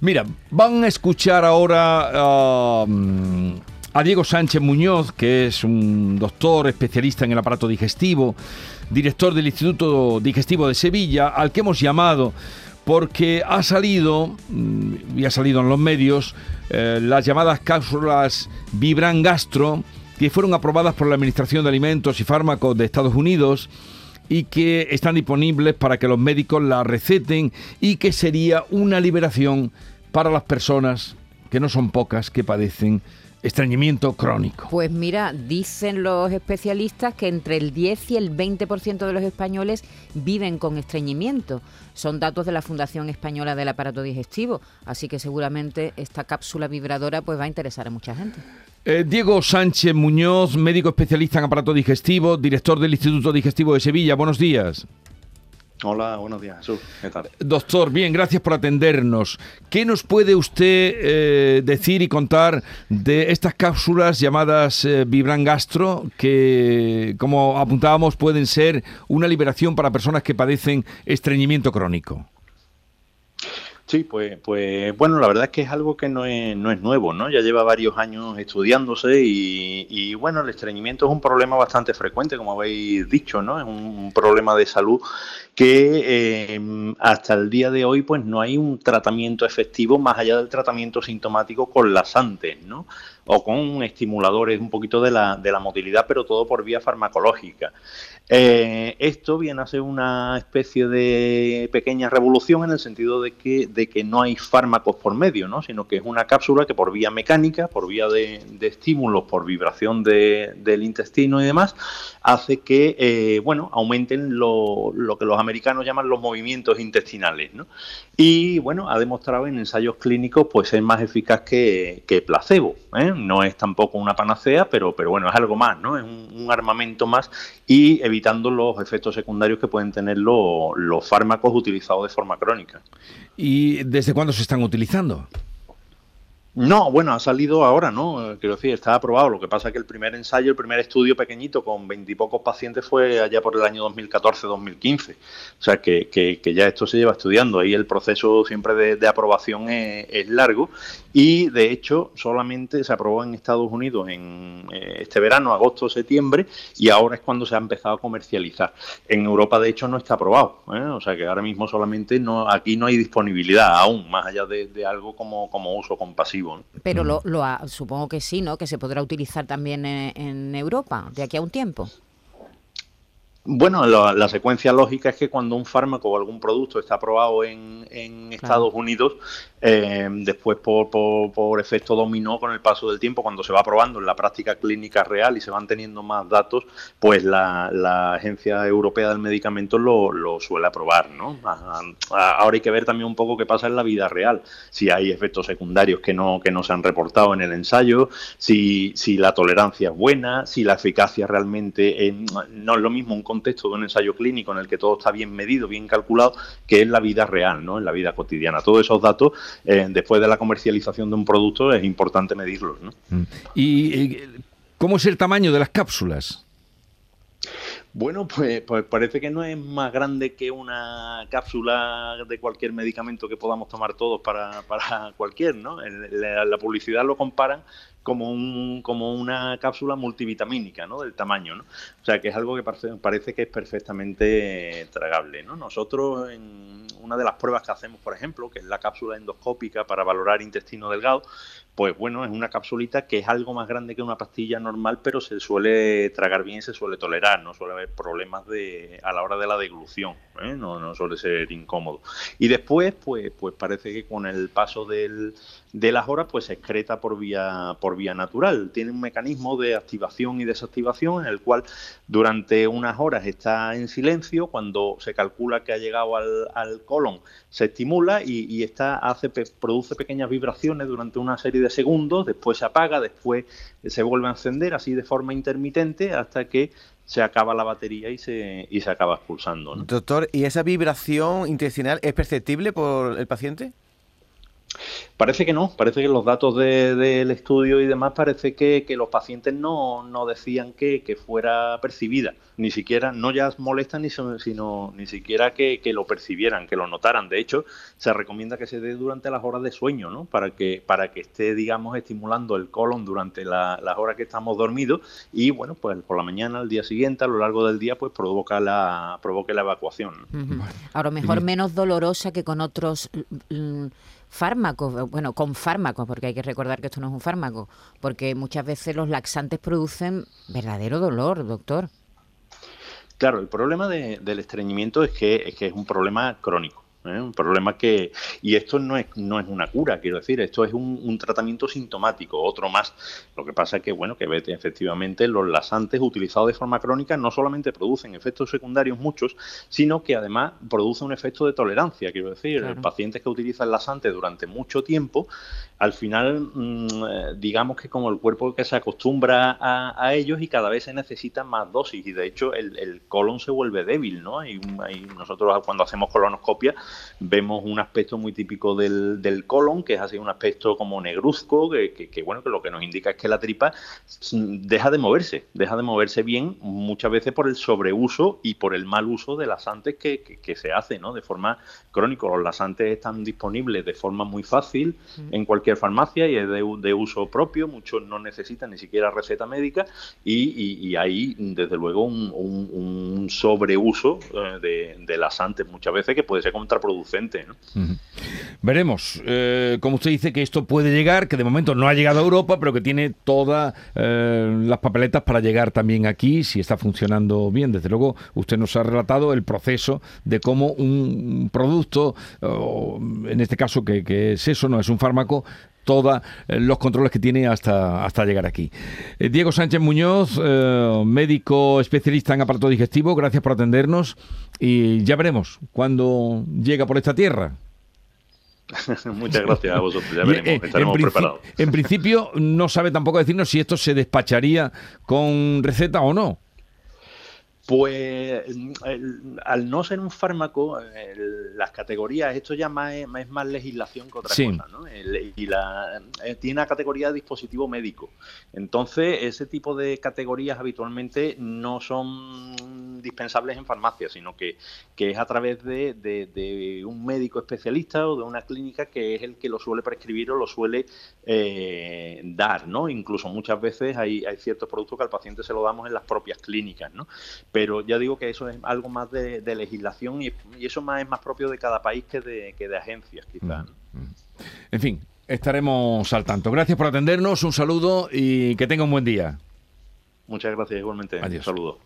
Mira, van a escuchar ahora um, a Diego Sánchez Muñoz, que es un doctor especialista en el aparato digestivo, director del Instituto Digestivo de Sevilla, al que hemos llamado porque ha salido, mm, y ha salido en los medios, eh, las llamadas cápsulas Vibran Gastro, que fueron aprobadas por la Administración de Alimentos y Fármacos de Estados Unidos y que están disponibles para que los médicos la receten y que sería una liberación para las personas, que no son pocas, que padecen estreñimiento crónico. Pues mira, dicen los especialistas que entre el 10 y el 20% de los españoles viven con estreñimiento. Son datos de la Fundación Española del Aparato Digestivo, así que seguramente esta cápsula vibradora pues va a interesar a mucha gente. Eh, Diego Sánchez Muñoz, médico especialista en aparato digestivo, director del Instituto Digestivo de Sevilla. Buenos días. Hola, buenos días, Jesús. ¿Qué tal? Doctor, bien, gracias por atendernos. ¿Qué nos puede usted eh, decir y contar de estas cápsulas llamadas eh, Vibran Gastro, que, como apuntábamos, pueden ser una liberación para personas que padecen estreñimiento crónico? Sí, pues, pues bueno, la verdad es que es algo que no es, no es nuevo, ¿no? Ya lleva varios años estudiándose y, y bueno, el estreñimiento es un problema bastante frecuente, como habéis dicho, ¿no? Es un, problema de salud que eh, hasta el día de hoy pues no hay un tratamiento efectivo más allá del tratamiento sintomático con lasantes, ¿no? O con estimuladores un poquito de la, de la motilidad, pero todo por vía farmacológica. Eh, esto viene a ser una especie de pequeña revolución en el sentido de que, de que no hay fármacos por medio, ¿no? sino que es una cápsula que por vía mecánica, por vía de, estímulos, por vibración del intestino y demás, hace que eh, bueno, aumenten lo, lo, que los americanos llaman los movimientos intestinales. ¿no? Y bueno, ha demostrado en ensayos clínicos pues ser más eficaz que, placebo. ¿eh? No es tampoco una panacea, pero, pero bueno, es algo más, ¿no? Es un, armamento más y evitando los efectos secundarios que pueden tener los, los fármacos utilizados de forma crónica. ¿Y desde cuándo se están utilizando? No, bueno, ha salido ahora, ¿no? Quiero decir, está aprobado. Lo que pasa es que el primer ensayo, el primer estudio pequeñito con veintipocos pacientes fue allá por el año 2014-2015. O sea, que, que, que, ya esto se lleva estudiando. Ahí el proceso siempre de, aprobación es, largo. Y, de hecho, solamente se aprobó en Estados Unidos en eh, este verano, agosto, septiembre, y ahora es cuando se ha empezado a comercializar. En Europa, de hecho, no está aprobado. ¿eh? O sea, que ahora mismo solamente no aquí no hay disponibilidad aún, más allá de, de algo como, como uso compasivo. Pero lo, lo supongo que sí, ¿no? Que se podrá utilizar también en Europa de aquí a un tiempo. Bueno, la, secuencia lógica es que cuando un fármaco o algún producto está aprobado en, Estados Unidos, eh, después por, por, efecto dominó con el paso del tiempo, cuando se va aprobando en la práctica clínica real y se van teniendo más datos, pues la, Agencia Europea del Medicamento lo, suele aprobar. ¿no? Ahora hay que ver también un poco qué pasa en la vida real, si hay efectos secundarios que no, que no se han reportado en el ensayo, si, si la tolerancia es buena, si la eficacia realmente no es lo mismo un contexto de un ensayo clínico en el que todo está bien medido, bien calculado, que es la vida real, ¿no? en la vida cotidiana. Todos esos datos, eh, después de la comercialización de un producto, es importante medirlos. ¿no? Mm. ¿Y cómo es el tamaño de las cápsulas? Bueno, pues, pues, parece que no es más grande que una cápsula de cualquier medicamento que podamos tomar todos para, para cualquier, ¿no? La, publicidad lo comparan como, un, como una cápsula multivitamínica, ¿no? Del tamaño, ¿no? O sea, que es algo que parece, parece que es perfectamente tragable, ¿no? Nosotros en una de las pruebas que hacemos, por ejemplo, que es la cápsula endoscópica para valorar intestino delgado, pues bueno, es una capsulita que es algo más grande que una pastilla normal, pero se suele tragar bien, se suele tolerar, no suele haber problemas de, a la hora de la deglución, ¿eh? no, no, suele ser incómodo. Y después, pues, pues parece que con el paso del, de las horas, pues se excreta por vía, por vía natural. Tiene un mecanismo de activación y desactivación en el cual durante unas horas está en silencio, cuando se calcula que ha llegado al, al colon, se estimula y, y está, hace, produce pequeñas vibraciones durante una serie de segundos, después se apaga, después se vuelve a encender así de forma intermitente hasta que se acaba la batería y se, y se acaba expulsando. Doctor, ¿y esa vibración intestinal es perceptible por el paciente? Parece que no, parece que los datos del estudio y demás parece que, los pacientes no, no decían que, que, fuera percibida, ni siquiera, no ya molesta, ni, sino ni siquiera que, que, lo percibieran, que lo notaran. De hecho, se recomienda que se dé durante las horas de sueño, ¿no? Para que, para que esté, digamos, estimulando el colon durante las horas que estamos dormidos y, bueno, pues por la mañana, al día siguiente, a lo largo del día, pues provoca la, provoque la evacuación. Ahora, mejor menos dolorosa que con otros fármacos, bueno, con fármacos, porque hay que recordar que esto no es un fármaco, porque muchas veces los laxantes producen verdadero dolor, doctor. Claro, el problema del estreñimiento es que, es que es un problema crónico. ¿eh? Un problema que, y esto no es, no es una cura, quiero decir, esto es un, tratamiento sintomático, otro más. Lo que pasa es que, bueno, que efectivamente los lasantes utilizados de forma crónica no solamente producen efectos secundarios muchos, sino que además producen un efecto de tolerancia, quiero decir, pacientes que utilizan lasantes durante mucho tiempo, al final, mm, eh, digamos que como el cuerpo que se acostumbra a, ellos y cada vez se necesitan más dosis y de hecho el, colon se vuelve débil, ¿no? Y, nosotros cuando hacemos colonoscopia vemos un aspecto muy típico del, del colon, que es así un aspecto como negruzco, que, bueno, que lo que nos indica es que la tripa deja de moverse, deja de moverse bien muchas veces por el sobreuso y por el mal uso de lasantes que, que, se hace, ¿no? De forma crónica. Los lasantes están disponibles de forma muy fácil mm. en cualquier farmacia y es de, uso propio, muchos no necesitan ni siquiera receta médica y, y, hay desde luego un, sobreuso eh, de, de lasantes muchas veces que puede ser contraproducente producente. Veremos. Eh, como usted dice que esto puede llegar, que de momento no ha llegado a Europa, pero que tiene todas eh, las papeletas para llegar también aquí, si está funcionando bien. Desde luego, usted nos ha relatado el proceso de cómo un producto, en este caso que, que es eso, no es un fármaco, todos eh, los controles que tiene hasta, hasta llegar aquí. Diego Sánchez Muñoz, médico especialista en aparato digestivo, gracias por atendernos y ya veremos cuando llega por esta tierra. Muchas gracias a vosotros, ya veremos, eh, estaremos en preparados. En principio no sabe tampoco decirnos si esto se despacharía con receta o no. Pues al no ser un fármaco, las categorías, esto ya más es, más legislación que otra cosa, ¿no? y la, eh, tiene una categoría de dispositivo médico. Entonces, ese tipo de categorías habitualmente no son dispensables en farmacia, sino que, que es a través de, de, un médico especialista o de una clínica que es el que lo suele prescribir o lo suele eh, dar, ¿no? Incluso muchas veces hay, hay ciertos productos que al paciente se lo damos en las propias clínicas, ¿no? Pero ya digo que eso es algo más de, legislación y, eso más es más propio de cada país que de, que de agencias, quizás. En fin, estaremos al tanto. Gracias por atendernos, un saludo y que tenga un buen día. Muchas gracias igualmente. Adiós. Un saludo.